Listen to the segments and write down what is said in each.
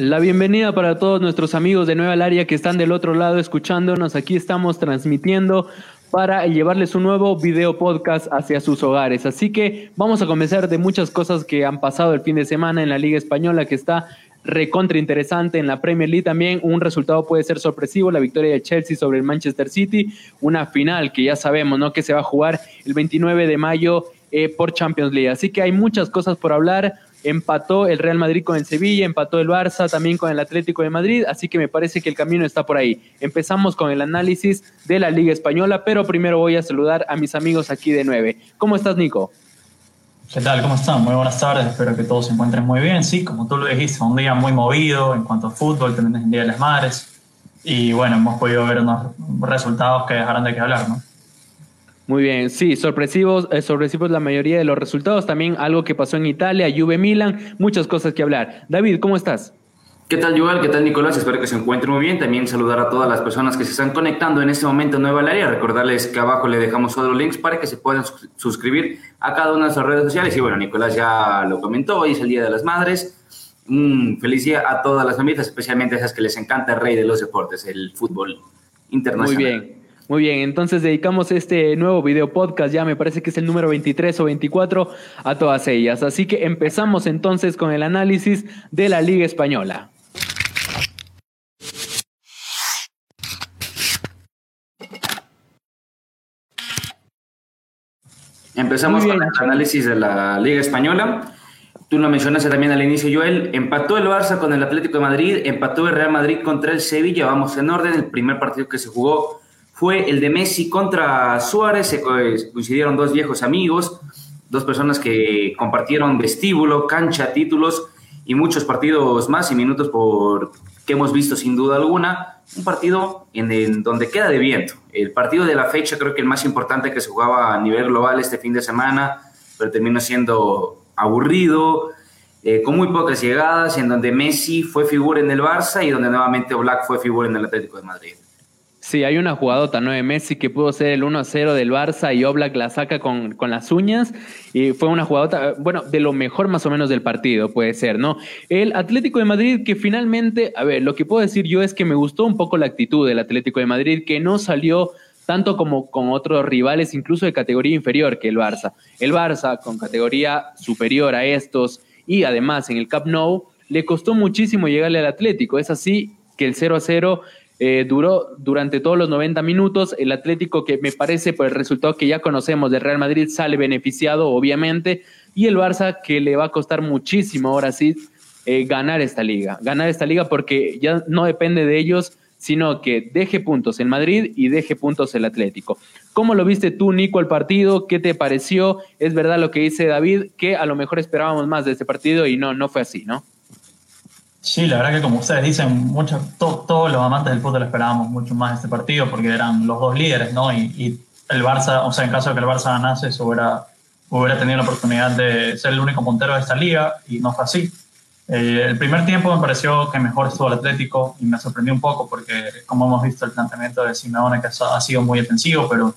La bienvenida para todos nuestros amigos de Nueva Área que están del otro lado escuchándonos. Aquí estamos transmitiendo para llevarles un nuevo video podcast hacia sus hogares. Así que vamos a comenzar de muchas cosas que han pasado el fin de semana en la Liga Española que está recontra interesante en la Premier League también. Un resultado puede ser sorpresivo, la victoria de Chelsea sobre el Manchester City, una final que ya sabemos, ¿no? Que se va a jugar el 29 de mayo eh, por Champions League. Así que hay muchas cosas por hablar empató el Real Madrid con el Sevilla, empató el Barça también con el Atlético de Madrid, así que me parece que el camino está por ahí. Empezamos con el análisis de la Liga Española, pero primero voy a saludar a mis amigos aquí de 9. ¿Cómo estás, Nico? ¿Qué tal? ¿Cómo están? Muy buenas tardes, espero que todos se encuentren muy bien. Sí, como tú lo dijiste, un día muy movido en cuanto a fútbol, también el Día de las Madres, y bueno, hemos podido ver unos resultados que dejarán de qué hablar, ¿no? Muy bien, sí, sorpresivos, eh, sorpresivos la mayoría de los resultados. También algo que pasó en Italia, Juve Milan, muchas cosas que hablar. David, ¿cómo estás? ¿Qué tal, Joel? ¿Qué tal, Nicolás? Espero que se encuentren muy bien. También saludar a todas las personas que se están conectando en este momento nueva al área. Recordarles que abajo le dejamos todos los links para que se puedan suscribir a cada una de nuestras redes sociales. Y bueno, Nicolás ya lo comentó, hoy es el Día de las Madres. Un feliz día a todas las familias, especialmente a esas que les encanta el rey de los deportes, el fútbol internacional. Muy bien. Muy bien, entonces dedicamos este nuevo video podcast, ya me parece que es el número 23 o 24, a todas ellas. Así que empezamos entonces con el análisis de la Liga Española. Empezamos con el análisis de la Liga Española. Tú lo mencionaste también al inicio, Joel. Empató el Barça con el Atlético de Madrid, empató el Real Madrid contra el Sevilla. Vamos en orden. El primer partido que se jugó fue el de Messi contra Suárez. Se coincidieron dos viejos amigos, dos personas que compartieron vestíbulo, cancha, títulos y muchos partidos más y minutos por que hemos visto sin duda alguna. Un partido en donde queda de viento. El partido de la fecha creo que el más importante que se jugaba a nivel global este fin de semana, pero terminó siendo aburrido, eh, con muy pocas llegadas, en donde Messi fue figura en el Barça y donde nuevamente Black fue figura en el Atlético de Madrid. Sí, hay una jugadota, ¿no? De Messi que pudo ser el 1-0 del Barça y Oblak la saca con, con, las uñas. Y fue una jugadota, bueno, de lo mejor más o menos del partido, puede ser, ¿no? El Atlético de Madrid que finalmente, a ver, lo que puedo decir yo es que me gustó un poco la actitud del Atlético de Madrid, que no salió tanto como con otros rivales, incluso de categoría inferior que el Barça. El Barça, con categoría superior a estos y además en el Cup Nou, le costó muchísimo llegarle al Atlético. Es así que el 0 a 0 eh, duró durante todos los 90 minutos. El Atlético, que me parece por el resultado que ya conocemos de Real Madrid, sale beneficiado, obviamente. Y el Barça, que le va a costar muchísimo ahora sí eh, ganar esta liga. Ganar esta liga porque ya no depende de ellos, sino que deje puntos el Madrid y deje puntos el Atlético. ¿Cómo lo viste tú, Nico, el partido? ¿Qué te pareció? Es verdad lo que dice David, que a lo mejor esperábamos más de este partido y no, no fue así, ¿no? Sí, la verdad que como ustedes dicen, muchos, todos los amantes del fútbol esperábamos mucho más este partido porque eran los dos líderes, ¿no? Y, el Barça, o sea, en caso de que el Barça ganase, se hubiera, hubiera tenido la oportunidad de ser el único puntero de esta liga y no fue así. Eh, el primer tiempo me pareció que mejor estuvo el Atlético y me sorprendió un poco porque, como hemos visto, el planteamiento de Simeone que ha sido muy defensivo, pero,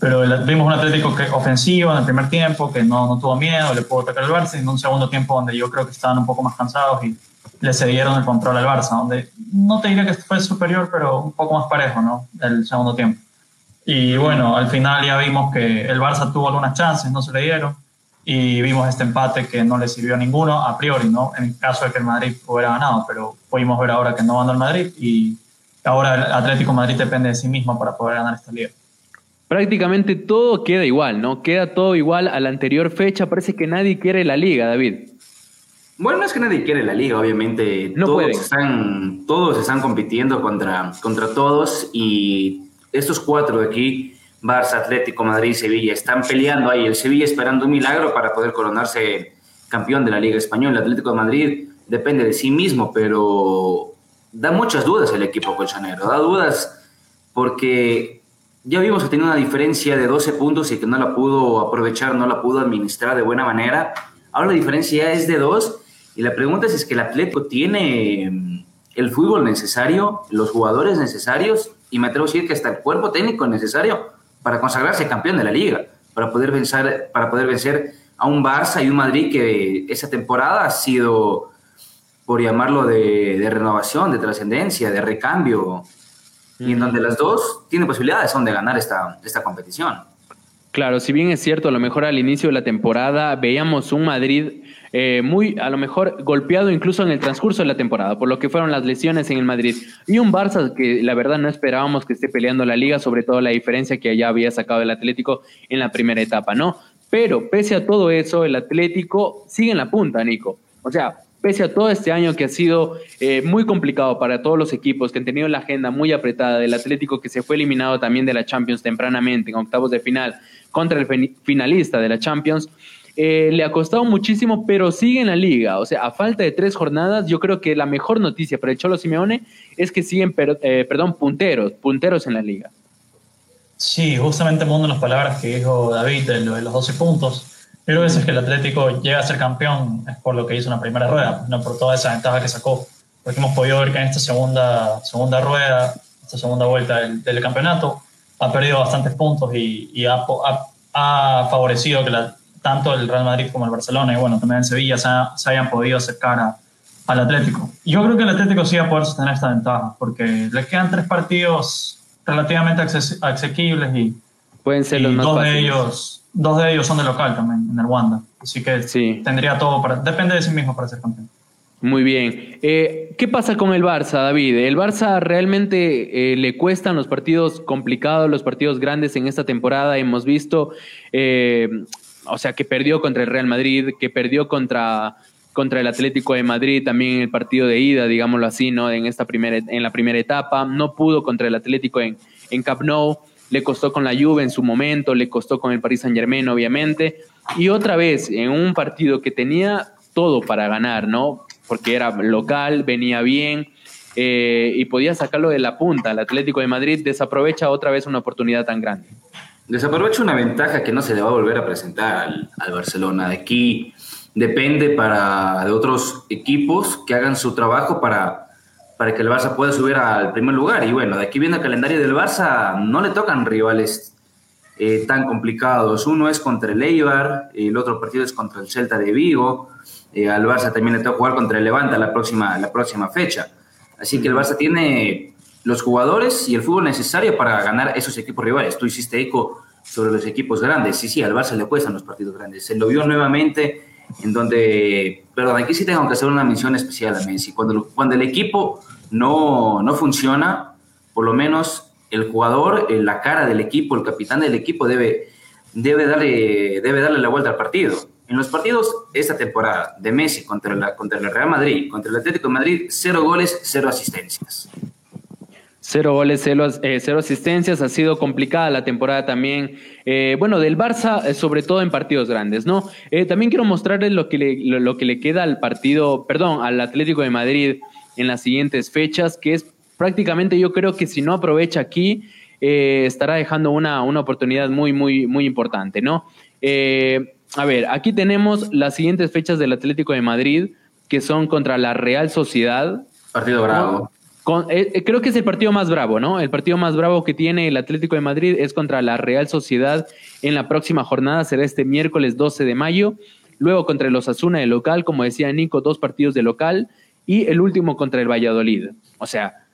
pero vimos un Atlético que, ofensivo en el primer tiempo, que no, no tuvo miedo, le pudo atacar al Barça, y en un segundo tiempo donde yo creo que estaban un poco más cansados y le cedieron el control al Barça, donde no te diría que fue superior, pero un poco más parejo, ¿no? El segundo tiempo. Y bueno, al final ya vimos que el Barça tuvo algunas chances, no se le dieron, y vimos este empate que no le sirvió a ninguno a priori, ¿no? En caso de que el Madrid hubiera ganado, pero pudimos ver ahora que no ganó el Madrid y ahora el Atlético Madrid depende de sí mismo para poder ganar esta liga. Prácticamente todo queda igual, ¿no? Queda todo igual a la anterior fecha. Parece que nadie quiere la liga, David. Bueno, no es que nadie quiere la liga, obviamente. No todos, están, todos están compitiendo contra, contra todos y estos cuatro de aquí, Barça, Atlético, Madrid, Sevilla, están peleando ahí. El Sevilla esperando un milagro para poder coronarse campeón de la Liga Española. El Atlético de Madrid depende de sí mismo, pero da muchas dudas el equipo colchonero. Da dudas porque ya vimos que tenía una diferencia de 12 puntos y que no la pudo aprovechar, no la pudo administrar de buena manera. Ahora la diferencia es de dos y la pregunta es, ¿es que el Atlético tiene mm, el fútbol necesario, los jugadores necesarios y me atrevo a decir que hasta el cuerpo técnico necesario para consagrarse campeón de la liga, para poder vencer, para poder vencer a un Barça y un Madrid que esa temporada ha sido por llamarlo de, renovación, de trascendencia, de recambio, y en donde las dos tienen posibilidades son de ganar esta, esta competición. Claro, si bien es cierto, a lo mejor al inicio de la temporada veíamos un Madrid eh, muy, a lo mejor, golpeado incluso en el transcurso de la temporada, por lo que fueron las lesiones en el Madrid. Y un Barça que la verdad no esperábamos que esté peleando la liga, sobre todo la diferencia que ya había sacado el Atlético en la primera etapa, ¿no? Pero pese a todo eso, el Atlético sigue en la punta, Nico. O sea, pese a todo este año que ha sido eh, muy complicado para todos los equipos, que han tenido la agenda muy apretada del Atlético, que se fue eliminado también de la Champions tempranamente en octavos de final contra el finalista de la Champions, eh, le ha costado muchísimo, pero sigue en la liga. O sea, a falta de tres jornadas, yo creo que la mejor noticia para el Cholo Simeone es que siguen, eh, perdón, punteros, punteros en la liga. Sí, justamente mundo las palabras que dijo David de, los 12 puntos. Pero es que el Atlético llega a ser campeón es por lo que hizo en la primera rueda, no por toda esa ventaja que sacó. Porque hemos podido ver que en esta segunda, segunda rueda, esta segunda vuelta del, campeonato, ha perdido bastantes puntos y, ha, ha, favorecido que tanto el Real Madrid como el Barcelona y bueno, también en Sevilla se, hayan podido acercar al Atlético. Yo creo que el Atlético sí va a poder sostener esta ventaja porque le quedan tres partidos relativamente asequibles y, pueden ser los más dos de ellos dos de ellos son de local también en el Wanda así que sí. tendría todo para depende de sí mismo para ser campeón muy bien. Eh, ¿Qué pasa con el Barça, David? El Barça realmente eh, le cuestan los partidos complicados, los partidos grandes en esta temporada. Hemos visto, eh, o sea, que perdió contra el Real Madrid, que perdió contra contra el Atlético de Madrid, también en el partido de ida, digámoslo así, ¿no? En esta primera, en la primera etapa, no pudo contra el Atlético en, en Camp Nou, le costó con la Juve en su momento, le costó con el Paris Saint Germain, obviamente, y otra vez en un partido que tenía todo para ganar, ¿no? Porque era local, venía bien eh, y podía sacarlo de la punta. El Atlético de Madrid desaprovecha otra vez una oportunidad tan grande. Desaprovecha una ventaja que no se le va a volver a presentar al, al Barcelona. Aquí depende para de otros equipos que hagan su trabajo para, para que el Barça pueda subir al primer lugar. Y bueno, de aquí viene el calendario del Barça, no le tocan rivales eh, tan complicados. Uno es contra el Eibar, el otro partido es contra el Celta de Vigo. Eh, al Barça también le toca jugar contra el Levante la próxima, la próxima fecha. Así que el Barça tiene los jugadores y el fútbol necesario para ganar esos equipos rivales. Tú hiciste eco sobre los equipos grandes. Sí, sí, al Barça le cuestan los partidos grandes. Se lo vio nuevamente en donde, perdón, aquí sí tengo que hacer una mención especial a Messi. Cuando, cuando el equipo no, no funciona, por lo menos el jugador, la cara del equipo, el capitán del equipo debe, debe, darle, debe darle la vuelta al partido. En los partidos esta temporada de Messi contra, la, contra el Real Madrid, contra el Atlético de Madrid, cero goles, cero asistencias. Cero goles, eh, cero, asistencias. Ha sido complicada la temporada también. Eh, bueno, del Barça, eh, sobre todo en partidos grandes, ¿no? también quiero mostrarles lo que, le, lo, que le queda al partido, perdón, al Atlético de Madrid en las siguientes fechas, que es prácticamente, yo creo que si no aprovecha aquí, estará dejando una, una oportunidad muy, muy, muy importante, ¿no? a ver, aquí tenemos las siguientes fechas del Atlético de Madrid, que son contra la Real Sociedad. Partido bravo. Eh, eh, creo que es el partido más bravo, ¿no? El partido más bravo que tiene el Atlético de Madrid es contra la Real Sociedad en la próxima jornada, será este miércoles 12 de mayo. Luego contra el Osasuna de local, como decía Nico, dos partidos de local. Y el último contra el Valladolid. O sea,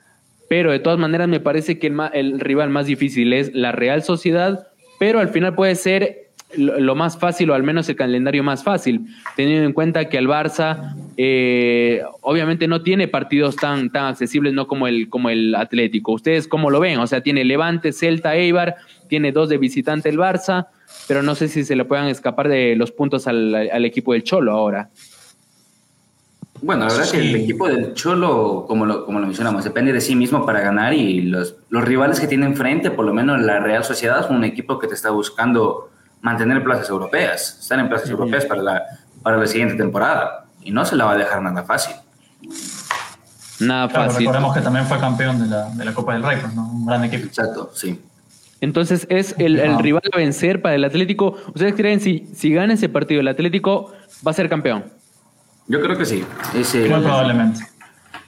pero de todas maneras me parece que el, el rival más difícil es la Real Sociedad, pero al final puede ser lo más fácil, o al menos el calendario más fácil, teniendo en cuenta que el Barça eh, obviamente no tiene partidos tan, tan accesibles no como el, como el Atlético. ¿Ustedes cómo lo ven? O sea, tiene Levante, Celta, Eibar, tiene dos de visitante el Barça, pero no sé si se le puedan escapar de los puntos al, equipo del Cholo ahora. Bueno, la verdad que el equipo del Cholo, como lo, como lo mencionamos, depende de sí mismo para ganar y los, los rivales que tiene enfrente, por lo menos la Real Sociedad, es un equipo que te está buscando mantener plazas europeas, estar en plazas europeas para la, para la siguiente temporada. Y no se la va a dejar nada fácil. Nada fácil. Recordemos que también fue campeón de la, de la Copa del Rey, pues, ¿no? un gran equipo. Exacto, sí. Entonces es el, el, rival a vencer para el Atlético. ¿Ustedes creen si, si gana ese partido el Atlético va a ser campeón? Yo creo que sí. Muy probablemente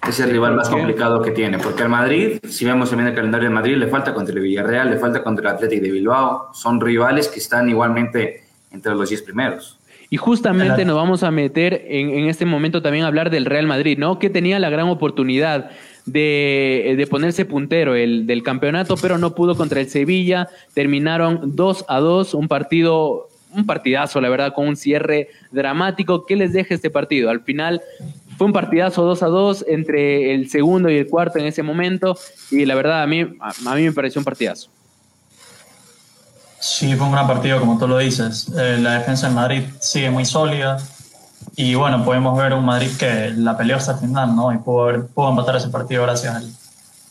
es el rival más complicado que tiene, porque al Madrid, si vemos también el calendario de Madrid, le falta contra el Villarreal, le falta contra el Atlético de Bilbao, son rivales que están igualmente entre los 10 primeros. Y justamente nos vamos a meter en, en, este momento también a hablar del Real Madrid, ¿no? Que tenía la gran oportunidad de, de, ponerse puntero el, del campeonato, pero no pudo contra el Sevilla. Terminaron 2 a 2, un partido, un partidazo, la verdad, con un cierre dramático. ¿Qué les deja este partido? Al final fue un partidazo 2 a 2 entre el segundo y el cuarto en ese momento, y la verdad a mí, a, mí me pareció un partidazo. Sí, fue un gran partido, como tú lo dices. Eh, la defensa en Madrid sigue muy sólida. Y bueno, podemos ver un Madrid que la peleó hasta el final, ¿no? Y pudo, pudo empatar ese partido gracias a él.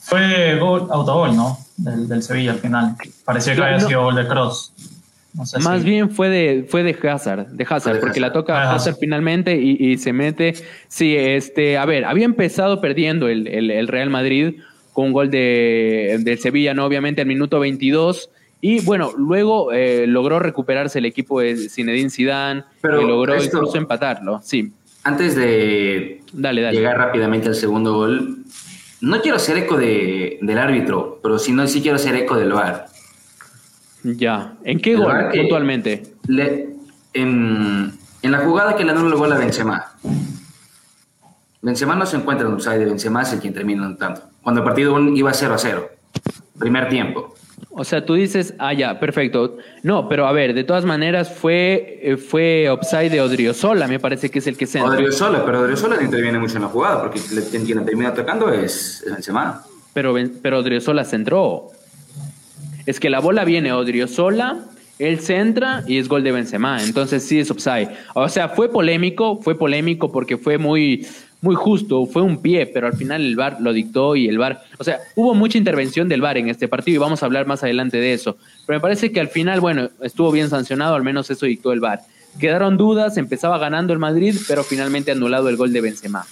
Fue gol, autogol, ¿no? Del, del Sevilla al final. Parecía que había sido gol de Cross. Más bien fue de, fue de Hazard, de Hazard, porque la toca Hazard finalmente y, y, se mete. Sí, este, a ver, había empezado perdiendo el, el, el Real Madrid con un gol de, del Sevilla, ¿no? Obviamente al minuto 22 y bueno, luego eh, logró recuperarse el equipo de Zinedine Zidane Pero y logró incluso empatarlo. Sí. Antes de llegar rápidamente al segundo gol, no quiero hacer eco de, del árbitro, pero sí, no, sí quiero hacer eco del VAR. Ya. ¿En qué gol puntualmente? en, en, la jugada que le anula el gol a Benzema. Benzema no se encuentra en un side de Benzema es el quien termina tanto. Cuando el partido iba 0 a 0. Primer tiempo. O sea, tú dices, ah, ya, perfecto. No, pero a ver, de todas maneras fue, eh, fue upside de Odriozola, me parece que es el que se. Odriozola, pero Odriozola no interviene mucho en la jugada, porque quien termina atacando es, es Benzema. Pero, pero Odriozola centró. Es que la bola viene Odriozola, él centra y es gol de Benzema. Entonces sí es upside. O sea, fue polémico, fue polémico porque fue muy, muy justo, fue un pie, pero al final el VAR lo dictó y el VAR, o sea, hubo mucha intervención del VAR en este partido y vamos a hablar más adelante de eso. Pero me parece que al final, bueno, estuvo bien sancionado, al menos eso dictó el VAR. Quedaron dudas, empezaba ganando el Madrid, pero finalmente anulado el gol de Benzema.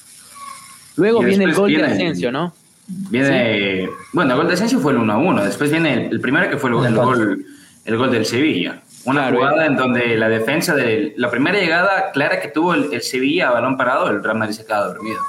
Luego viene el gol de Asensio, ¿no? Viene, bueno, el gol de Asensio fue el 1-1, después viene el, primero que fue el, el, gol, el gol del Sevilla. Una jugada en donde la defensa de la primera llegada clara que tuvo el, Sevilla a balón parado, el Real Madrid se queda dormido.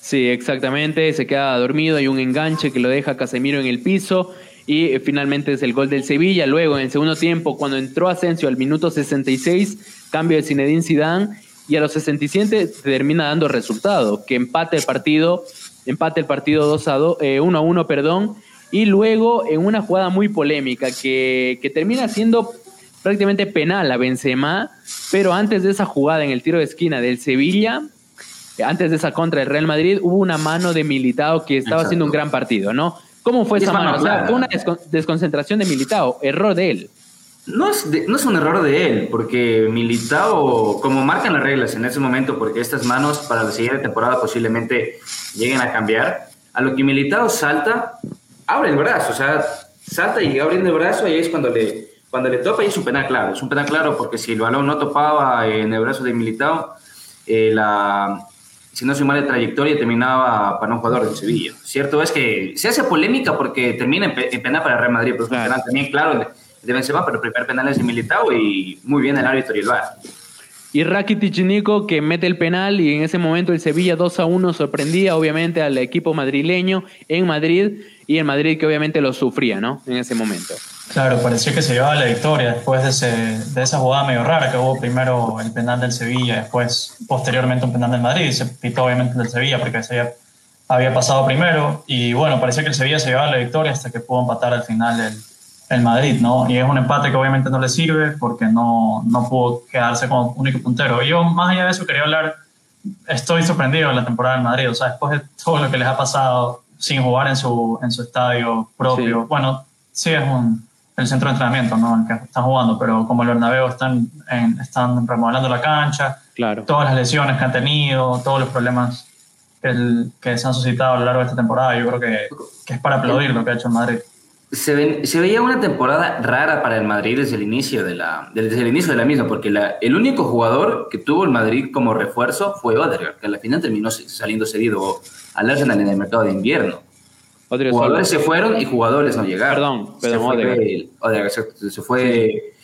Sí, exactamente, se queda dormido, hay un enganche que lo deja Casemiro en el piso y eh, finalmente es el gol del Sevilla. Luego, en el segundo tiempo, cuando entró Asensio al minuto 66, cambio de Zinedine Zidane y a los 67 termina dando resultado, que empate el partido, empate el partido 2 a 2, 1 a 1, perdón, y luego en una jugada muy polémica que, que termina siendo prácticamente penal a Benzema, pero antes de esa jugada en el tiro de esquina del Sevilla, antes de esa contra del Real Madrid, hubo una mano de Militao que estaba haciendo un gran partido, ¿no? ¿Cómo fue esa mano? O sea, fue una desconcentración de Militao, error de él. No es, no es un error de él, porque Militao, como marcan las reglas en ese momento, porque estas manos para la siguiente temporada posiblemente lleguen a cambiar, a lo que Militao salta, abre el brazo, o sea, salta y abriendo el brazo y ahí es cuando le, cuando le topa es un penal claro, es un penal claro porque si el balón no topaba en el brazo de Militao, eh, la, si no se mal de trayectoria terminaba para un jugador del Sevilla. Cierto es que se hace polémica porque termina en, penal para el Real Madrid, pero es un penal también claro de Benzema, pero el primer penal es de Militao y muy bien el árbitro y el VAR. Y Rakitic Nico que mete el penal y en ese momento el Sevilla 2 a 1 sorprendía obviamente al equipo madrileño en Madrid y en Madrid que obviamente lo sufría, ¿no? En ese momento. Claro, pareció que se llevaba la victoria después de, ese, de esa jugada medio rara que hubo primero el penal del Sevilla, después posteriormente un penal del Madrid, y se pitó obviamente del Sevilla porque se había, había, pasado primero y bueno, parecía que el Sevilla se llevaba la victoria hasta que pudo empatar al final el, el Madrid, ¿no? Y es un empate que obviamente no le sirve porque no, no pudo quedarse como único puntero. Yo más allá de eso quería hablar, estoy sorprendido en la temporada del Madrid, o sea, después de todo lo que les ha pasado sin jugar en su, en su estadio propio, bueno, sí es un el centro de entrenamiento, ¿no? En que están jugando, pero como el Bernabéu están, están remodelando la cancha, claro. todas las lesiones que han tenido, todos los problemas que, que se han suscitado a lo largo de esta temporada, yo creo que, que es para aplaudir lo que ha hecho el Madrid. Se, se, veía una temporada rara para el Madrid desde el inicio de la, desde el inicio de la misma, porque la, el único jugador que tuvo el Madrid como refuerzo fue Odegaard, que al final terminó saliendo cedido al Arsenal en el mercado de invierno jugadores se fueron y jugadores no llegaron. Perdón, perdón, se fue,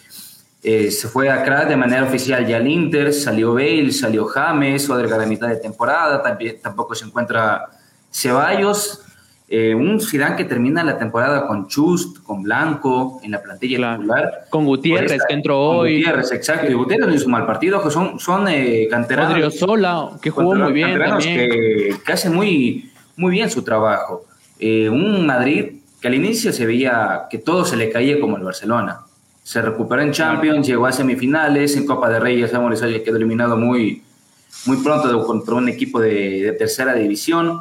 eh, se fue a Krat de manera oficial ya al Inter, salió Bale, salió James, Odegaard a mitad de temporada, también, tampoco se encuentra Ceballos. Eh, un Zidane que termina la temporada con Chust, con Blanco, en la plantilla titular. Con Gutiérrez, que entró hoy. Gutiérrez, exacto. Y Gutiérrez no hizo mal partido, que son, son eh, canteranos. Sola, que jugó muy bien. Que, que hace muy, muy bien su trabajo. Eh, un Madrid que al inicio se veía que todo se le caía como el Barcelona. Se recuperó en Champions, llegó a semifinales, en Copa de Reyes, que quedó eliminado muy, muy pronto contra un equipo de, de tercera división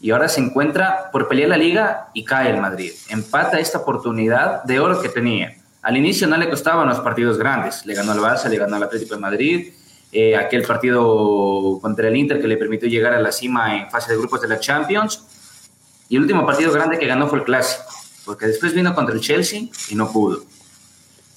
y ahora se encuentra por pelear la liga y cae el Madrid. Empata esta oportunidad de oro que tenía. Al inicio no le costaban los partidos grandes. Le ganó al Barça, le ganó al Atlético de Madrid. Eh, aquel partido contra el Inter que le permitió llegar a la cima en fase de grupos de la Champions. Y el último partido grande que ganó fue el Clásico, porque después vino contra el Chelsea y no pudo.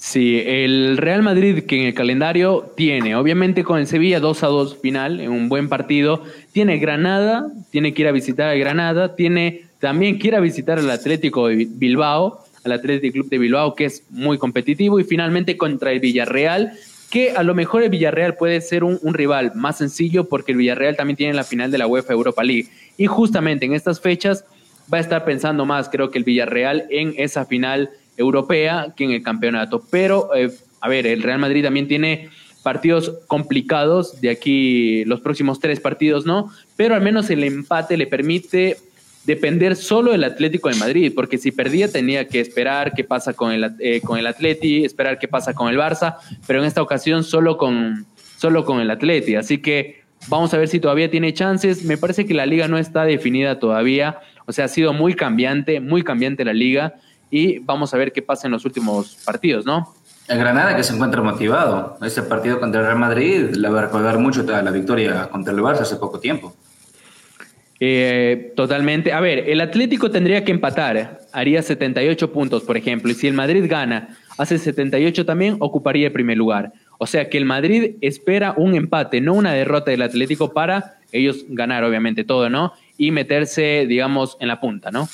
Sí, el Real Madrid que en el calendario tiene, obviamente con el Sevilla 2 a 2 final, en un buen partido, tiene Granada, tiene que ir a visitar a Granada, tiene también que ir a visitar al Atlético de Bilbao, al Atlético Club de Bilbao, que es muy competitivo, y finalmente contra el Villarreal, que a lo mejor el Villarreal puede ser un, un rival más sencillo porque el Villarreal también tiene la final de la UEFA Europa League. Y justamente en estas fechas va a estar pensando más, creo que el Villarreal, en esa final europea que en el campeonato. Pero, eh, a ver, el Real Madrid también tiene partidos complicados, de aquí los próximos tres partidos no, pero al menos el empate le permite depender solo del Atlético de Madrid, porque si perdía tenía que esperar qué pasa con el, eh, con el Atleti, esperar qué pasa con el Barça, pero en esta ocasión solo con, solo con el Atleti, así que vamos a ver si todavía tiene chances, me parece que la liga no está definida todavía, o sea, ha sido muy cambiante, muy cambiante la liga, y vamos a ver qué pasa en los últimos partidos, ¿no? El Granada que se encuentra motivado. Este partido contra el Real Madrid le va a recordar mucho la victoria contra el Barça hace poco tiempo. Eh, totalmente. A ver, el Atlético tendría que empatar, haría 78 puntos, por ejemplo, y si el Madrid gana, hace 78 también, ocuparía el primer lugar. O sea que el Madrid espera un empate, no una derrota del Atlético para ellos ganar, obviamente, todo, ¿no? Y meterse, digamos, en la punta, ¿no?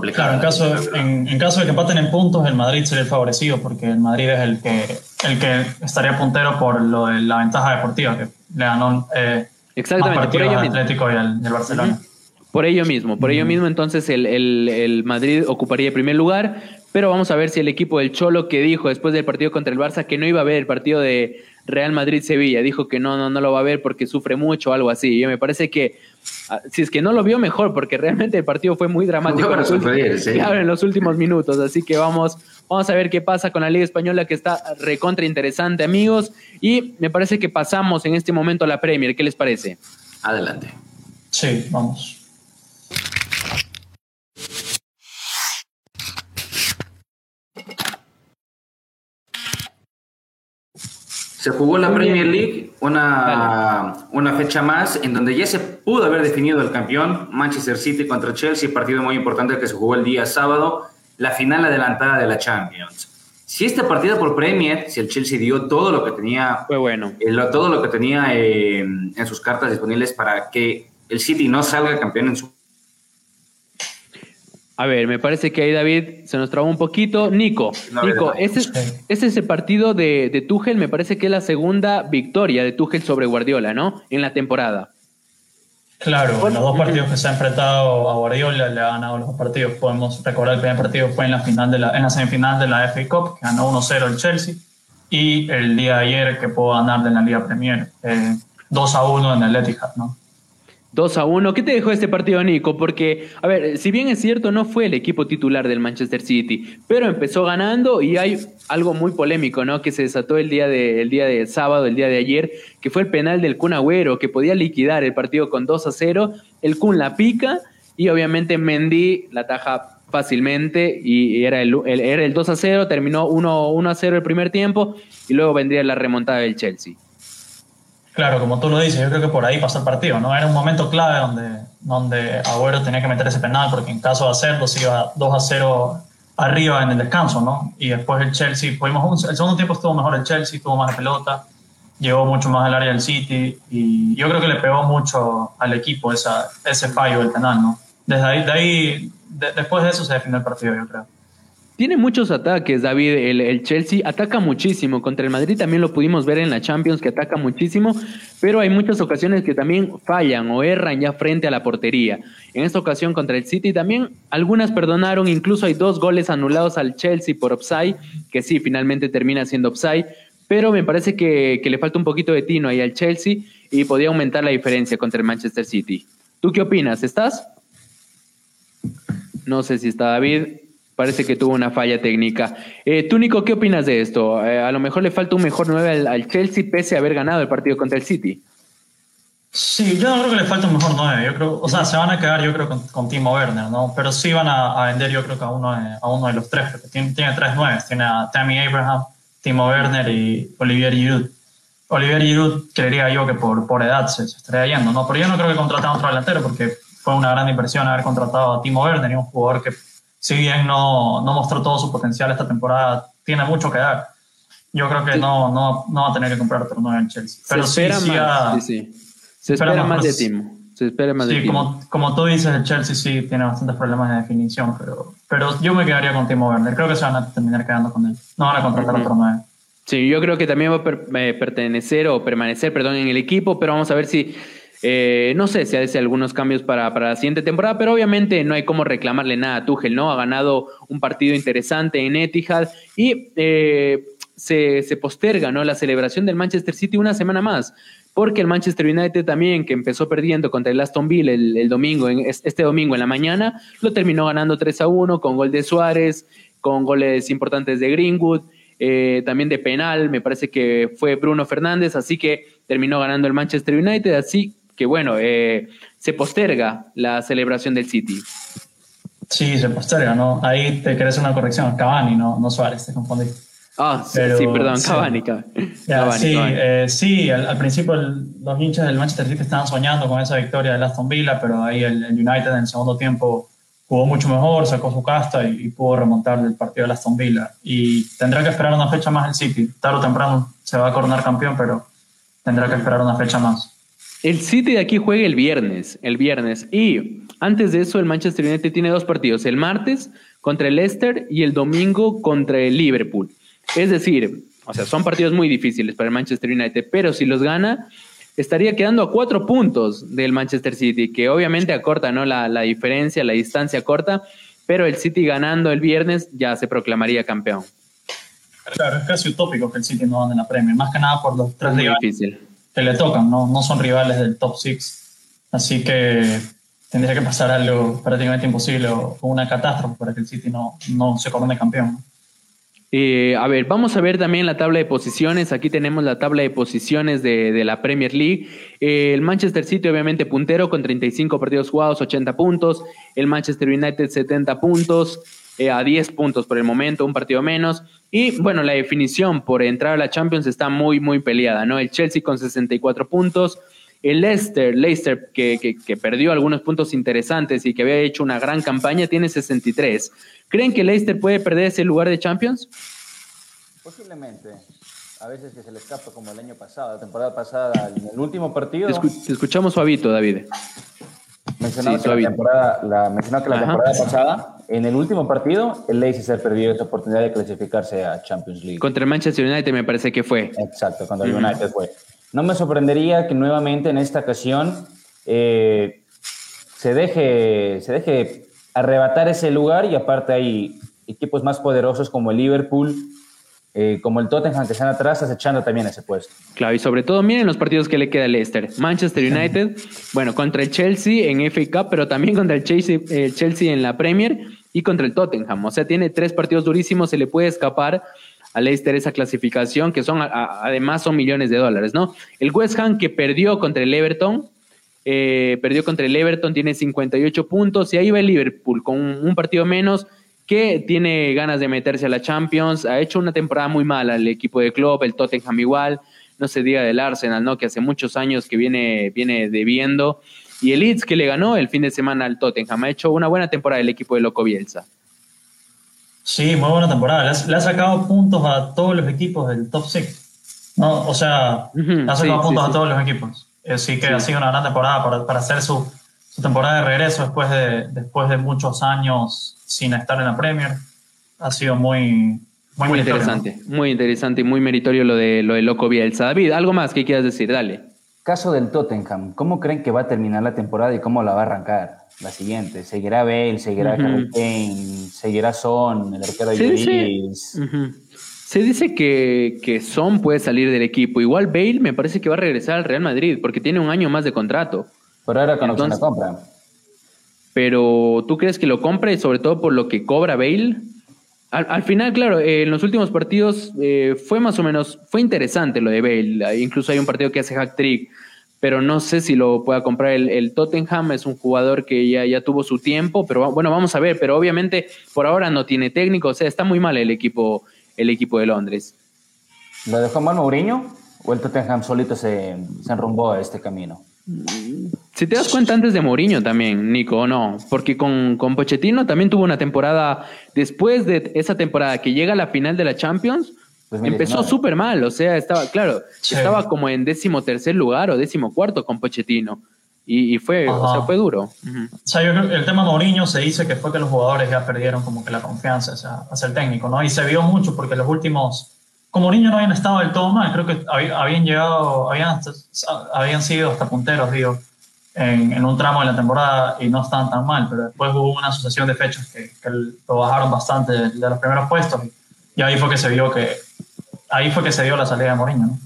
Claro, en caso, en, caso de que empaten en puntos, el Madrid sería el favorecido, porque el Madrid es el que, el que estaría puntero por lo de la ventaja deportiva que le ganó eh, Exactamente, por al Atlético y al, Barcelona. Por ello mismo, por ello mismo, entonces el, el, el, Madrid ocuparía el primer lugar, pero vamos a ver si el equipo del Cholo que dijo después del partido contra el Barça que no iba a ver el partido de Real Madrid-Sevilla, dijo que no, no, no lo va a ver porque sufre mucho o algo así. Y me parece que Ah, si es que no lo vio mejor, porque realmente el partido fue muy dramático en, los últimos, en los últimos minutos. Así que vamos, vamos a ver qué pasa con la Liga Española, que está recontra interesante, amigos. Y me parece que pasamos en este momento a la Premier. ¿Qué les parece? Adelante. Sí, vamos. Se jugó la Premier League, una, una fecha más, en donde ya se pudo haber definido el campeón, Manchester City contra Chelsea, partido muy importante que se jugó el día sábado, la final adelantada de la Champions. Si este partido por Premier, si el Chelsea dio todo lo que tenía, fue bueno, eh, todo lo que tenía eh, en sus cartas disponibles para que el City no salga campeón en su a ver, me parece que ahí David se nos trabó un poquito. Nico, Nico, ese, es ese partido de, de Tuchel, me parece que es la segunda victoria de Tuchel sobre Guardiola, ¿no? En la temporada. Claro, los dos partidos que se ha enfrentado a Guardiola le ha ganado los dos partidos. Podemos recordar el primer partido fue en la, final de la, en la semifinal de la FA Cup, que ganó 1-0 el Chelsea, y el día de ayer que pudo ganar de la Liga Premier, eh, 2-1 en el Etihad, ¿no? 2 a 1. ¿Qué te dejó este partido, Nico? Porque, a ver, si bien es cierto, no fue el equipo titular del Manchester City, pero empezó ganando y hay algo muy polémico, ¿no? Que se desató el día de, el día de sábado, el día de ayer, que fue el penal del Kun Agüero, que podía liquidar el partido con 2 a 0. El Kun la pica y obviamente Mendy la taja fácilmente y era el, era el 2 a 0, terminó 1, 1 a 0 el primer tiempo y luego vendría la remontada del Chelsea. Claro, como tú lo dices, yo creo que por ahí pasó el partido, ¿no? Era un momento clave donde, donde Agüero tenía que meter ese penal, porque en caso de hacerlo se iba 2 a 0 arriba en el descanso, ¿no? Y después el Chelsea, pudimos, el segundo tiempo estuvo mejor el Chelsea, tuvo más de pelota, llegó mucho más al área del City, y yo creo que le pegó mucho al equipo esa, ese fallo del penal, ¿no? Desde ahí, de ahí después de eso se definió el partido, yo creo. Tiene muchos ataques, David. El, Chelsea ataca muchísimo. Contra el Madrid también lo pudimos ver en la Champions, que ataca muchísimo, pero hay muchas ocasiones que también fallan o erran ya frente a la portería. En esta ocasión contra el City también algunas perdonaron, incluso hay dos goles anulados al Chelsea por offside, que sí, finalmente termina siendo offside, pero me parece que, que le falta un poquito de tino ahí al Chelsea y podría aumentar la diferencia contra el Manchester City. ¿Tú qué opinas? ¿Estás? No sé si está David. Parece que tuvo una falla técnica. Eh, tú, Nico, ¿qué opinas de esto? Eh, a lo mejor le falta un mejor 9 al, Chelsea pese a haber ganado el partido contra el City. Sí, yo no creo que le falta un mejor 9. Yo creo, o sea, se van a quedar, yo creo, con, Timo Werner, ¿no? Pero sí van a, vender, yo creo que a uno de, a uno de los tres, porque tiene, tiene tres 9. Tiene a Tammy Abraham, Timo Werner y Olivier Giroud. Olivier Giroud creería yo que por, por edad se, estaría yendo, ¿no? Pero yo no creo que contraten a otro delantero porque fue una gran inversión haber contratado a Timo Werner y un jugador que si bien no, no mostró todo su potencial esta temporada, tiene mucho que dar. Yo creo que no, no, no va a tener que comprar otro nuevo en Chelsea. Pero se espera sí, más, sí, sí. Se espera, más, de Timo. Se espera más sí, de como, como tú dices, el Chelsea sí tiene bastantes problemas de definición, pero, pero yo me quedaría con Timo Werner. Creo que se van a terminar quedando con él. No van a contratar otro nuevo. Sí, yo creo que también va a eh, pertenecer o permanecer, perdón, en el equipo, pero vamos a ver si eh, no sé si hace algunos cambios para, para, la siguiente temporada, pero obviamente no hay como reclamarle nada a Tuchel, ¿no? Ha ganado un partido interesante en Etihad y eh, se, se, posterga, ¿no? La celebración del Manchester City una semana más, porque el Manchester United también, que empezó perdiendo contra el Aston Villa el, domingo, en, este domingo en la mañana, lo terminó ganando 3 a 1 con gol de Suárez, con goles importantes de Greenwood. Eh, también de penal, me parece que fue Bruno Fernández, así que terminó ganando el Manchester United, así que bueno, eh, se posterga la celebración del City. Sí, se posterga, ¿no? Ahí te querés una corrección, Cavani, no, no Suárez, te confundí. Ah, sí, perdón, Cavani. sí, eh, sí al, principio los hinchas del Manchester City estaban soñando con esa victoria del Aston Villa, pero ahí el, United en el segundo tiempo jugó mucho mejor, sacó su casta y, pudo remontar el partido del Aston Villa. Y tendrá que esperar una fecha más el City. Tarde o temprano se va a coronar campeón, pero tendrá que esperar una fecha más. El City de aquí juega el viernes, el viernes. Y antes de eso, el Manchester United tiene dos partidos, el martes contra el Leicester y el domingo contra el Liverpool. Es decir, o sea, son partidos muy difíciles para el Manchester United, pero si los gana, estaría quedando a cuatro puntos del Manchester City, que obviamente acorta ¿no? la, la diferencia, la distancia corta, pero el City ganando el viernes ya se proclamaría campeón. Claro, es casi utópico que el City no gane la premia, más que nada por los tres días. difícil que le tocan, ¿no? no son rivales del top 6. Así que tendría que pasar algo prácticamente imposible o una catástrofe para que el City no, no se corone campeón. Eh, a ver, vamos a ver también la tabla de posiciones. Aquí tenemos la tabla de posiciones de, de la Premier League. Eh, el Manchester City, obviamente, puntero con 35 partidos jugados, 80 puntos. El Manchester United, 70 puntos. Eh, a 10 puntos por el momento, un partido menos. Y bueno, la definición por entrar a la Champions está muy, muy peleada, ¿no? El Chelsea con 64 puntos, el Leicester, Leicester que, que, perdió algunos puntos interesantes y que había hecho una gran campaña, tiene 63. ¿Creen que Leicester puede perder ese lugar de Champions? Posiblemente. A veces que se le escapa como el año pasado, la temporada pasada, en el último partido. Te, escuchamos suavito, David. Mencionaba que, la temporada, la, que la temporada pasada, en el último partido, el Leicester perdió esa oportunidad de clasificarse a Champions League. Contra el Manchester United me parece que fue. Exacto, contra el United fue. No me sorprendería que nuevamente en esta ocasión eh, se, deje, se deje arrebatar ese lugar y aparte hay equipos más poderosos como el Liverpool, eh, como el Tottenham que están atrás, acechando también ese puesto. Claro, y sobre todo miren los partidos que le queda al Leicester. Manchester United, bueno, contra el Chelsea en FA Cup, pero también contra el Chelsea, el Chelsea en la Premier y contra el Tottenham. O sea, tiene tres partidos durísimos, se le puede escapar a Leicester esa clasificación, que son además son millones de dólares, ¿no? El West Ham que perdió contra el Everton, eh, perdió contra el Everton, tiene 58 puntos, y ahí va el Liverpool con un partido menos que tiene ganas de meterse a la Champions. Ha hecho una temporada muy mala el equipo de club, el Tottenham igual. No se diga del Arsenal, ¿no? Que hace muchos años que viene, viene debiendo. Y el Leeds que le ganó el fin de semana al Tottenham. Ha hecho una buena temporada el equipo de Loco Bielsa. Sí, muy buena temporada. Le ha, sacado puntos a todos los equipos del top 6. ¿no? O sea, le ha sacado puntos a todos los equipos. Así que ha sido una gran temporada para, para hacer su, su temporada de regreso después de, después de muchos años sin estar en la Premier. ha sido muy, muy, interesante, muy interesante y muy meritorio lo de lo de Loco Bielsa. David, algo más que quieras decir, dale. Caso del Tottenham, ¿cómo creen que va a terminar la temporada y cómo la va a arrancar? La siguiente, ¿seguirá Bale, seguirá uh Kane, seguirá Son, el arquero sí, Se dice que, que Son puede salir del equipo. Igual Bale me parece que va a regresar al Real Madrid porque tiene un año más de contrato. Pero ahora con Entonces, opción compra. Pero ¿tú crees que lo compre sobre todo por lo que cobra Bale? Al, final, claro, en los últimos partidos eh, fue más o menos, fue interesante lo de Bale. Incluso hay un partido que hace hack trick, pero no sé si lo pueda comprar el, Tottenham. Es un jugador que ya, ya tuvo su tiempo, pero bueno, vamos a ver. Pero obviamente por ahora no tiene técnico, o sea, está muy mal el equipo, el equipo de Londres. ¿Lo dejó mal Mourinho o el Tottenham solito se, se enrumbó a este camino? Si te das cuenta antes de Mourinho también, Nico, no, porque con, con Pochettino también tuvo una temporada, después de esa temporada que llega a la final de la Champions, empezó súper mal, o sea, estaba, claro, estaba como en décimo tercer lugar o décimo cuarto con Pochettino. Y, fue, o sea, fue duro. O sea, yo creo que el tema Mourinho se dice que fue que los jugadores ya perdieron como que la confianza hacia el técnico, ¿no? Y se vio mucho porque los últimos como niños no habían estado del todo mal, creo que habían llegado, habían, habían sido hasta punteros, digo, en, un tramo de la temporada y no estaban tan mal, pero después hubo una asociación de fechas que, lo bajaron bastante de, los primeros puestos y, ahí fue que se vio que, ahí fue que se dio la salida de Mourinho, ¿no?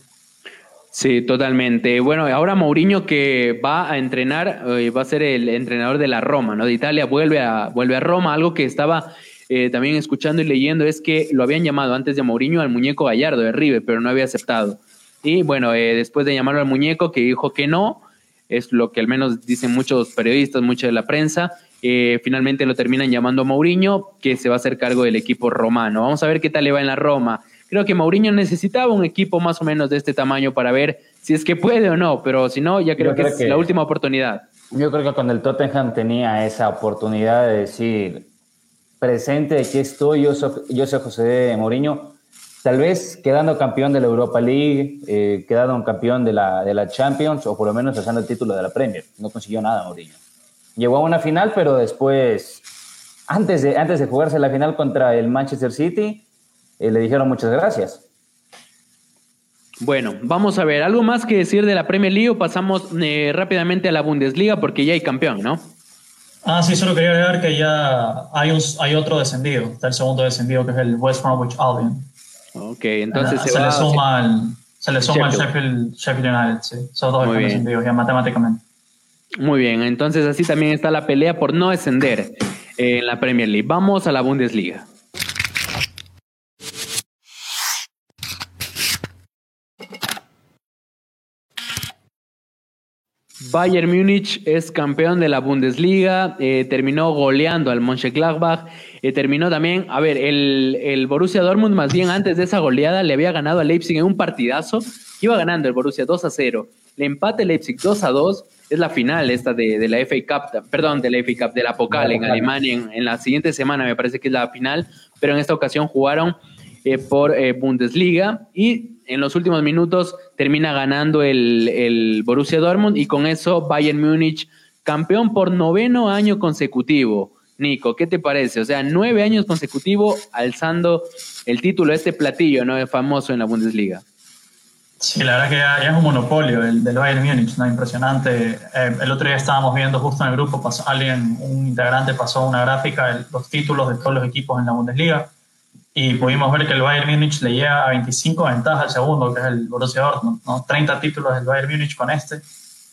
Sí, totalmente. Bueno, ahora Mourinho que va a entrenar, eh, va a ser el entrenador de la Roma, ¿no? De Italia, vuelve a, vuelve a Roma, algo que estaba eh, también escuchando y leyendo es que lo habían llamado antes de Mourinho al muñeco Gallardo de River, pero no había aceptado. Y bueno, eh, después de llamarlo al muñeco, que dijo que no, es lo que al menos dicen muchos periodistas, mucha de la prensa, eh, finalmente lo terminan llamando a Mourinho, que se va a hacer cargo del equipo romano. Vamos a ver qué tal le va en la Roma. Creo que Mourinho necesitaba un equipo más o menos de este tamaño para ver si es que puede o no, pero si no, ya creo, que es la última oportunidad. Yo creo que con el Tottenham tenía esa oportunidad de decir, presente, aquí estoy, yo soy, yo soy José Mourinho, tal vez quedando campeón de la Europa League, eh, quedando campeón de la, de la Champions o por lo menos usando el título de la Premier. No consiguió nada Mourinho. Llegó a una final, pero después, antes de, antes de jugarse la final contra el Manchester City, eh, le dijeron muchas gracias. Bueno, vamos a ver, ¿algo más que decir de la Premier League o pasamos eh, rápidamente a la Bundesliga porque ya hay campeón, ¿no? Ah, sí, solo quería agregar que ya hay, un, hay otro descendido, está el segundo descendido que es el West Bromwich Albion. Ok, entonces se, le suma el, se le suma Sheffield. Sheffield, United, sí. Son dos descendidos ya matemáticamente. Muy bien, entonces así también está la pelea por no descender en la Premier League. Vamos a la Bundesliga. Bayern Múnich es campeón de la Bundesliga, eh, terminó goleando al Mönchengladbach, eh, terminó también, a ver, el, el, Borussia Dortmund más bien antes de esa goleada le había ganado a Leipzig en un partidazo, iba ganando el Borussia 2 a 0, le empate Leipzig 2 a 2, es la final esta de, la FA Cup, perdón, de la FA Cup, de la Pokal en Alemania, en, en, la siguiente semana me parece que es la final, pero en esta ocasión jugaron eh, por Bundesliga y en los últimos minutos termina ganando el, Borussia Dortmund y con eso Bayern Múnich campeón por noveno año consecutivo. Nico, ¿qué te parece? O sea, nueve años consecutivos alzando el título este platillo, ¿no? Famoso en la Bundesliga. Sí, la verdad que ya, es un monopolio el del Bayern Múnich, ¿no? Impresionante. Eh, el otro día estábamos viendo justo en el grupo, pasó, alguien, un integrante pasó una gráfica de los títulos de todos los equipos en la Bundesliga y pudimos ver que el Bayern Múnich le llega a 25 ventajas al segundo, que es el Borussia Dortmund, ¿no? 30 títulos del Bayern Múnich con este,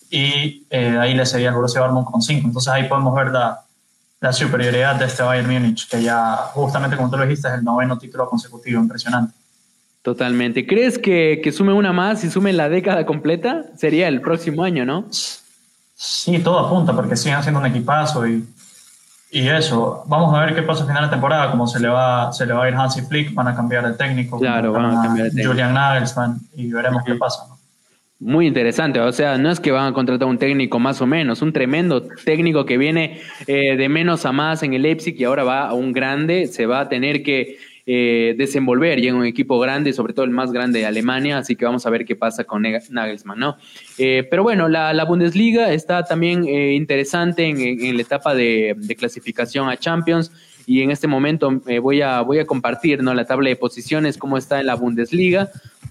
y eh, ahí le seguía el Borussia Dortmund con 5. Entonces ahí podemos ver la, la, superioridad de este Bayern Múnich, que ya justamente como tú lo dijiste es el noveno título consecutivo, impresionante. Totalmente. ¿Crees que, que sume una más y sume la década completa? Sería el próximo año, ¿no? Sí, todo apunta, porque siguen haciendo un equipazo y y eso, vamos a ver qué pasa al final de temporada, como se le va, se le va a ir Hansi Flick, van a cambiar de técnico. Claro, van a cambiar de técnico. Julian Nagelsmann y veremos qué pasa. Muy interesante, o sea, no es que van a contratar un técnico más o menos, un tremendo técnico que viene eh, de menos a más en el Leipzig y ahora va a un grande, se va a tener que eh, desenvolver en un equipo grande, sobre todo el más grande de Alemania, así que vamos a ver qué pasa con Nagelsmann, ¿no? Eh, pero bueno, la, Bundesliga está también eh, interesante en, la etapa de, clasificación a Champions. y en este momento eh, voy, a, voy a compartir ¿no? la tabla de posiciones, cómo está en la Bundesliga,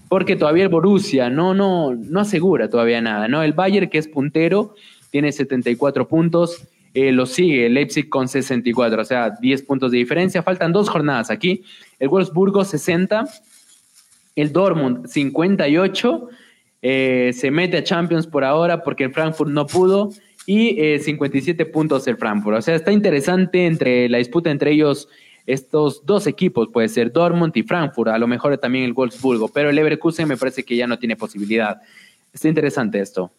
porque todavía el Borussia no, no, no asegura todavía nada, ¿no? El Bayern, que es puntero, tiene 74 puntos, eh, lo sigue Leipzig con 64, o sea, 10 puntos de diferencia. Faltan dos jornadas aquí. El Wolfsburgo 60, el Dortmund 58, eh, se mete a Champions por ahora porque el Frankfurt no pudo y 57 eh, puntos el Frankfurt. O sea, está interesante entre la disputa entre ellos estos dos equipos, puede ser Dortmund y Frankfurt, a lo mejor también el Wolfsburgo, pero el Leverkusen me parece que ya no tiene posibilidad. Está interesante esto.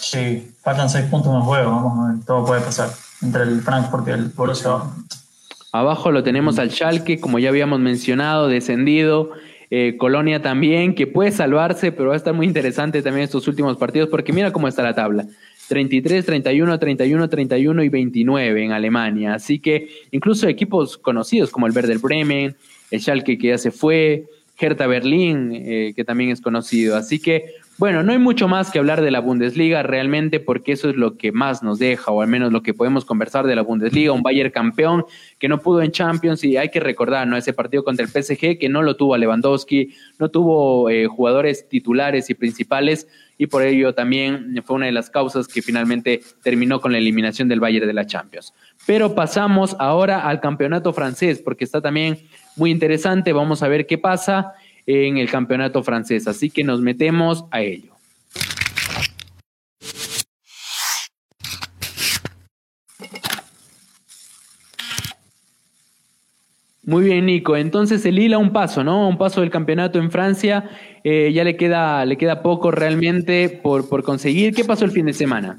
Sí, faltan seis puntos el juego, vamos a ver, todo puede pasar entre el Frankfurt y el Borussia. Abajo lo tenemos al Schalke, como ya habíamos mencionado, descendido. Eh, Colonia también, que puede salvarse, pero va a estar muy interesante también estos últimos partidos, porque mira cómo está la tabla. 33, 31, 31, 31 y 29 en Alemania. Así que incluso equipos conocidos como el Werder Bremen, el Schalke que ya se fue, Hertha Berlín, eh, que también es conocido. Así que bueno, no hay mucho más que hablar de la Bundesliga realmente porque eso es lo que más nos deja, o al menos lo que podemos conversar de la Bundesliga, un Bayern campeón que no pudo en Champions y hay que recordar, ¿no? Ese partido contra el PSG que no lo tuvo a Lewandowski, no tuvo eh, jugadores titulares y principales y por ello también fue una de las causas que finalmente terminó con la eliminación del Bayern de la Champions. Pero pasamos ahora al campeonato francés porque está también muy interesante, vamos a ver qué pasa en el campeonato francés. Así que nos metemos a ello. Muy bien, Nico. Entonces el Lille a un paso, ¿no? Un paso del campeonato en Francia. Eh, ya le queda, le queda poco realmente por, por conseguir. ¿Qué pasó el fin de semana?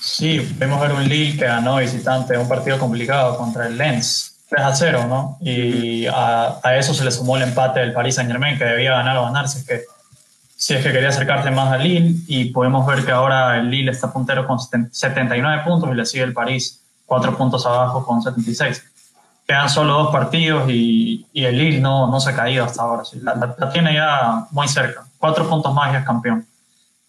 Sí, vemos ver un Lille que ganó visitante un partido complicado contra el Lens. 3 a 0, ¿no? Y a, eso se le sumó el empate del Paris Saint Germain, que debía ganar o ganar si es que, si es que quería acercarse más al Lille. Y podemos ver que ahora el Lille está puntero con 79 puntos y le sigue el París 4 puntos abajo con 76. Quedan solo dos partidos y, y el Lille no, no se ha caído hasta ahora. La, la, tiene ya muy cerca. Cuatro puntos más y es campeón.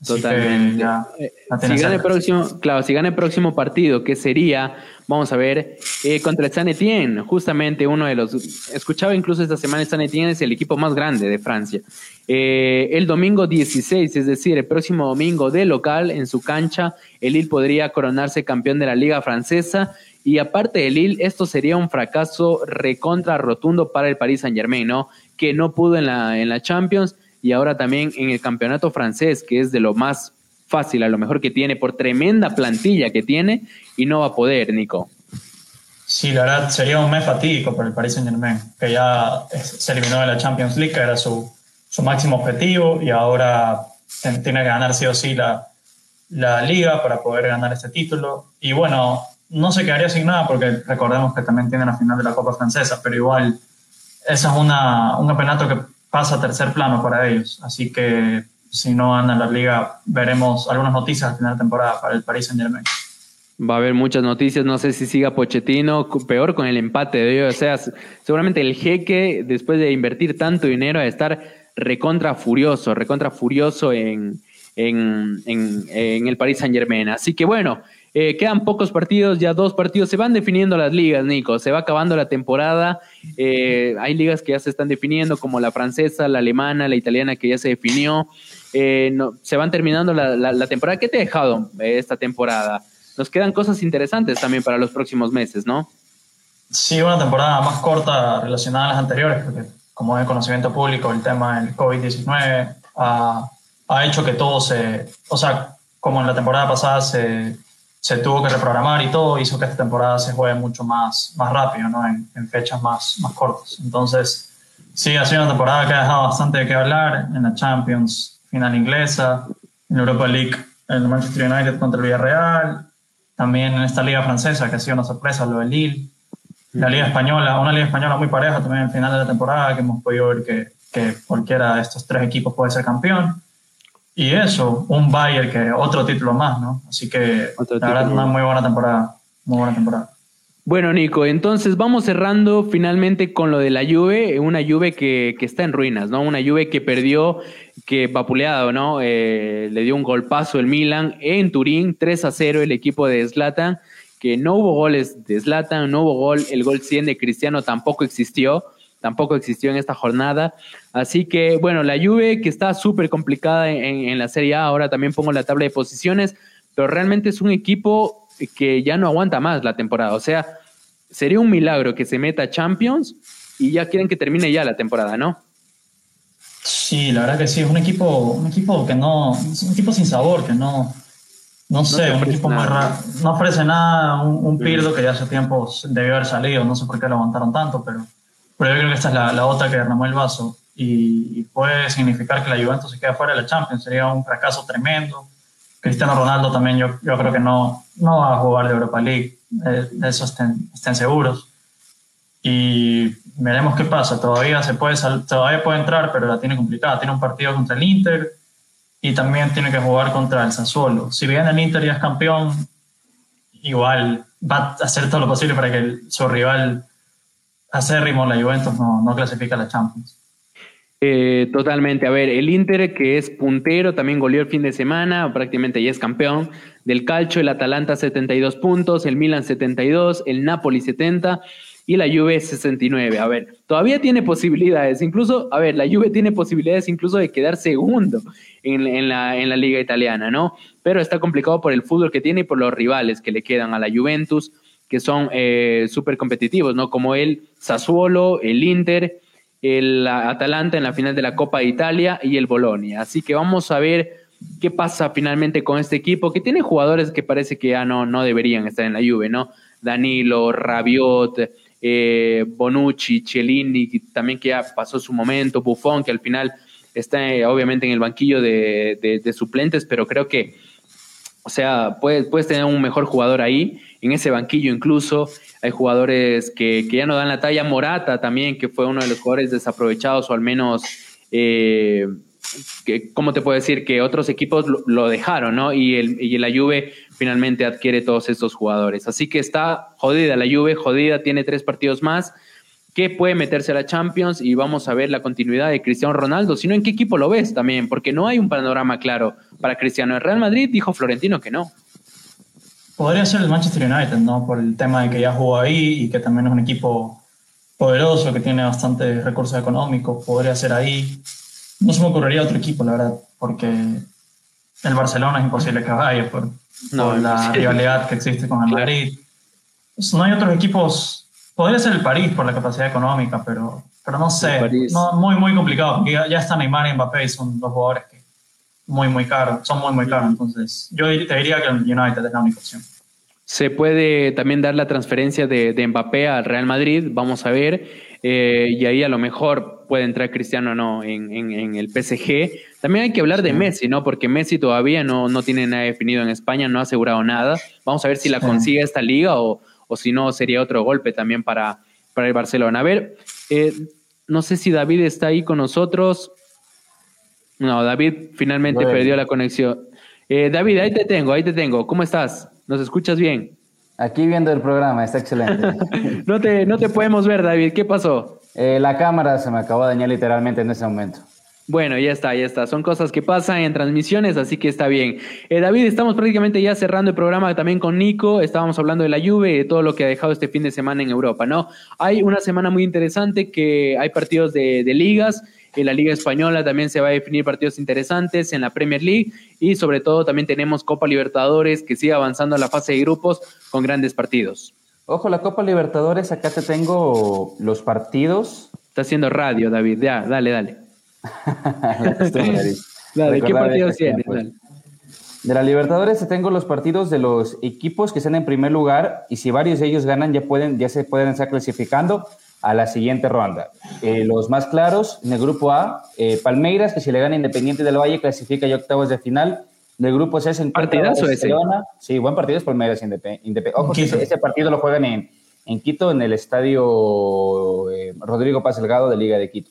Totalmente. Eh, si gana el próximo, claro, si gana el próximo partido, que sería, vamos a ver, eh, contra el San Etienne, justamente uno de los, escuchaba incluso esta semana, el San Etienne es el equipo más grande de Francia. Eh, el domingo 16, es decir, el próximo domingo de local en su cancha, el Lille podría coronarse campeón de la Liga Francesa. Y aparte de Lille, esto sería un fracaso recontra rotundo para el Paris Saint Germain, ¿no? Que no pudo en la, en la Champions y ahora también en el campeonato francés, que es de lo más fácil, a lo mejor que tiene, por tremenda plantilla que tiene, y no va a poder, Nico. Sí, la verdad sería un mes fatídico para el Paris Saint Germain, que ya se eliminó de la Champions League, que era su, su máximo objetivo, y ahora tiene que ganar sí o sí la, la liga para poder ganar este título. Y bueno, no se quedaría sin nada porque recordemos que también tiene la final de la Copa Francesa, pero igual esa es una, un campeonato que pasa a tercer plano para ellos. Así que si no anda la liga, veremos algunas noticias al final de temporada para el Paris Saint Germain. Va a haber muchas noticias, no sé si siga Pochettino, peor con el empate de ellos. O sea, seguramente el jeque, después de invertir tanto dinero, a estar recontra furioso, recontra furioso en, en, en el Paris Saint Germain. Así que bueno, eh, quedan pocos partidos, ya dos partidos. Se van definiendo las ligas, Nico. Se va acabando la temporada. Eh, hay ligas que ya se están definiendo, como la francesa, la alemana, la italiana, que ya se definió. Eh, se van terminando la, temporada. ¿Qué te ha dejado esta temporada? Nos quedan cosas interesantes también para los próximos meses, ¿no? Sí, una temporada más corta relacionada a las anteriores, porque como es de conocimiento público, el tema del COVID-19 ha, ha hecho que todo se. O sea, como en la temporada pasada se se tuvo que reprogramar y todo, hizo que esta temporada se juegue mucho más, más rápido, ¿no? en, fechas más, más cortas. Entonces, sí, ha sido una temporada que ha dejado bastante de qué hablar en la Champions, final inglesa, en Europa League, el Manchester United contra el Villarreal, también en esta liga francesa, que ha sido una sorpresa, lo de Lille, la liga española, una liga española muy pareja también al final de la temporada, que hemos podido ver que, que cualquiera de estos tres equipos puede ser campeón. Y eso, un Bayern que otro título más, ¿no? Así que la verdad una muy buena temporada, muy buena temporada. Bueno, Nico, entonces vamos cerrando finalmente con lo de la Juve, una Juve que, que está en ruinas, ¿no? Una Juve que perdió, que vapuleado, ¿no? Eh, le dio un golpazo el Milan en Turín, 3 a 0 el equipo de Zlatan, que no hubo goles de Zlatan, no hubo gol, el gol 100 de Cristiano tampoco existió, tampoco existió en esta jornada. Así que, bueno, la Juve que está súper complicada en, en, la Serie A, ahora también pongo la tabla de posiciones, pero realmente es un equipo que ya no aguanta más la temporada. O sea, sería un milagro que se meta Champions y ya quieren que termine ya la temporada, ¿no? Sí, la verdad que sí, es un equipo, un equipo que no, es un equipo sin sabor, que no, no sé, un equipo muy raro. No ofrece nada, un, Pirdo que ya hace tiempo debió haber salido, no sé por qué lo aguantaron tanto, pero, pero yo creo que esta es la, la gota que derramó el vaso y, puede significar que la Juventus se quede fuera de la Champions, sería un fracaso tremendo. Cristiano Ronaldo también yo, yo creo que no, no va a jugar de Europa League, de, eso estén, estén seguros. Y veremos qué pasa. Todavía, se puede todavía puede entrar, pero la tiene complicada. Tiene un partido contra el Inter y también tiene que jugar contra el Sassuolo. Si bien el Inter ya es campeón, igual va a hacer todo lo posible para que su rival acérrimo, la Juventus, no, no clasifique a la Champions. Eh, totalmente. A ver, el Inter, que es puntero, también goleó el fin de semana, prácticamente ya es campeón del calcio. El Atalanta 72 puntos, el Milan 72, el Napoli 70 y la Juve 69. A ver, todavía tiene posibilidades, incluso, a ver, la Juve tiene posibilidades incluso de quedar segundo en, la, en la liga italiana, ¿no? Pero está complicado por el fútbol que tiene y por los rivales que le quedan a la Juventus, que son eh, súper competitivos, ¿no? Como el Sassuolo, el Inter, el Atalanta en la final de la Copa de Italia y el Bolonia. Así que vamos a ver qué pasa finalmente con este equipo, que tiene jugadores que parece que ya no, no deberían estar en la Juve, ¿no? Danilo, Rabiot, eh, Bonucci, Cellini, también que ya pasó su momento, Buffon, que al final está eh, obviamente en el banquillo de, suplentes, pero creo que, o sea, puedes, puedes tener un mejor jugador ahí, en ese banquillo incluso. Hay jugadores que, ya no dan la talla. Morata también, que fue uno de los jugadores desaprovechados o al menos... Eh, que, ¿cómo te puedo decir? Que otros equipos lo, dejaron, ¿no? Y, el, y la Juve finalmente adquiere todos estos jugadores. Así que está jodida la Juve, jodida, tiene tres partidos más que puede meterse a la Champions y vamos a ver la continuidad de Cristiano Ronaldo, sino en qué equipo lo ves también, porque no hay un panorama claro para Cristiano. El Real Madrid dijo Florentino que no. Podría ser el Manchester United, ¿no? Por el tema de que ya jugó ahí y que también es un equipo poderoso, que tiene bastantes recursos económicos, podría ser ahí. No se me ocurriría otro equipo, la verdad, porque el Barcelona es imposible que vaya por, no, la rivalidad que existe con el Madrid. Pues no hay otros equipos. Podría ser el París por la capacidad económica, pero, pero no sé. muy, muy complicado. ya, ya está Neymar y Mbappé y son dos jugadores que muy, muy caros. Son muy, muy caros. Entonces, yo te diría que el United es la única opción. Se puede también dar la transferencia de, de Mbappé al Real Madrid. Vamos a ver. Eh, y ahí a lo mejor puede entrar Cristiano no en, en, el PSG. También hay que hablar de Messi, ¿no? Porque Messi todavía no, no tiene nada definido en España, no ha asegurado nada. Vamos a ver si la consigue esta liga o, o si no sería otro golpe también para, para el Barcelona. A ver, eh, no sé si David está ahí con nosotros. No, David finalmente perdió la conexión. Eh, David, ahí te tengo, ahí te tengo. ¿Cómo estás? ¿Nos escuchas bien? Aquí viendo el programa, está excelente. no, te, no te podemos ver, David. ¿Qué pasó? Eh, la cámara se me acabó de dañar literalmente en ese momento. Bueno, ya está, ya está. Son cosas que pasan en transmisiones, así que está bien. Eh, David, estamos prácticamente ya cerrando el programa también con Nico. Estábamos hablando de la lluvia y de todo lo que ha dejado este fin de semana en Europa, ¿no? Hay una semana muy interesante que hay partidos de, de ligas. En la Liga Española también se va a definir partidos interesantes en la Premier League y sobre todo también tenemos Copa Libertadores que sigue avanzando a la fase de grupos con grandes partidos. Ojo, la Copa Libertadores, acá te tengo los partidos. Está haciendo radio, David. Ya, dale, dale. dale, ¿qué partidos tienes? De la Libertadores te tengo los partidos de los equipos que están en primer lugar y si varios de ellos ganan ya, pueden, ya se pueden estar clasificando a la siguiente ronda. Eh, los más claros, en el grupo A, eh, Palmeiras, que si le gana Independiente del Valle, clasifica ya octavos de final. En el grupo C se ¿Partidazo ese? Sí, buen partido es Palmeiras Independiente. Ojo, ese, partido lo juegan en, en Quito, en el estadio eh, Rodrigo Paz Delgado de Liga de Quito.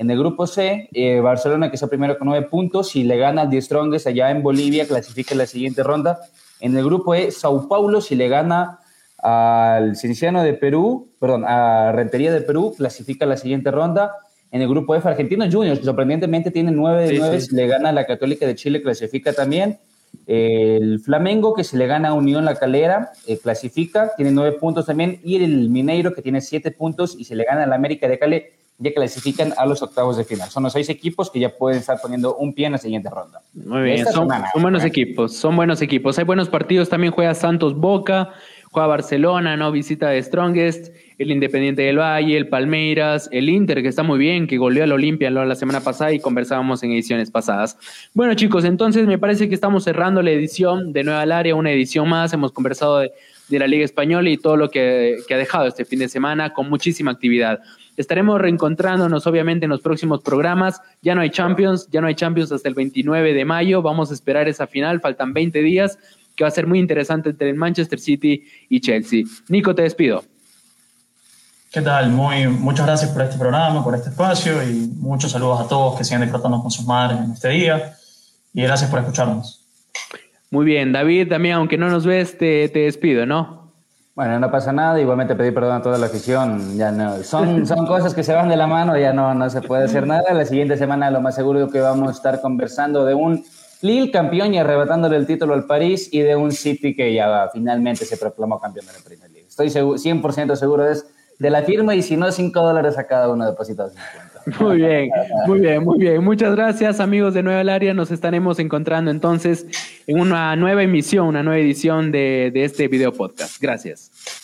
En el grupo C, Barcelona, que es el primero con nueve puntos, si le gana al The Strongest allá en Bolivia, clasifica la siguiente ronda. En el grupo E, Sao Paulo, si le gana al Cienciano de Perú, perdón, a Rentería de Perú, clasifica la siguiente ronda. En el grupo F, Argentinos Juniors, que sorprendentemente tiene 9 de 9, le gana a la Católica de Chile, clasifica también. El Flamengo, que se le gana a Unión La Calera, eh, clasifica, tiene nueve puntos también. Y el Mineiro, que tiene siete puntos y se le gana al América de Cali, ya clasifican a los octavos de final. Son los seis equipos que ya pueden estar poniendo un pie en la siguiente ronda. Muy bien, son, buenos equipos, son buenos equipos. Hay buenos partidos, también juega Santos Boca, juega Barcelona, ¿no? Visita de Strongest, el Independiente del Valle, el Palmeiras, el Inter, que está muy bien, que goleó al Olimpia la semana pasada y conversábamos en ediciones pasadas. Bueno, chicos, entonces me parece que estamos cerrando la edición de Nueva Área, una edición más. Hemos conversado de, la Liga Española y todo lo que, que ha dejado este fin de semana con muchísima actividad. Estaremos reencontrándonos obviamente en los próximos programas. Ya no hay Champions, ya no hay Champions hasta el 29 de mayo. Vamos a esperar esa final, faltan 20 días, que va a ser muy interesante entre el Manchester City y Chelsea. Nico, te despido. ¿Qué tal? Muy, muchas gracias por este programa, por este espacio y muchos saludos a todos que sigan disfrutando con sus madres en este día. Y gracias por escucharnos. Muy bien, David, también aunque no nos ves, te, te despido, ¿no? Bueno, no pasa nada, igualmente pedir perdón a toda la afición, ya no, son, son cosas que se van de la mano, ya no, no se puede hacer nada. La siguiente semana lo más seguro es que vamos a estar conversando de un Lille campeón y arrebatándole el título al París y de un City que ya finalmente se proclamó campeón de la Premier League. Estoy 100% seguro de, de la firma y si no, 5 dólares a cada uno depositados Muy bien, muy bien, muy bien. Muchas gracias amigos de Nueva Área. Nos estaremos encontrando entonces en una nueva emisión, una nueva edición de, de este video podcast. Gracias.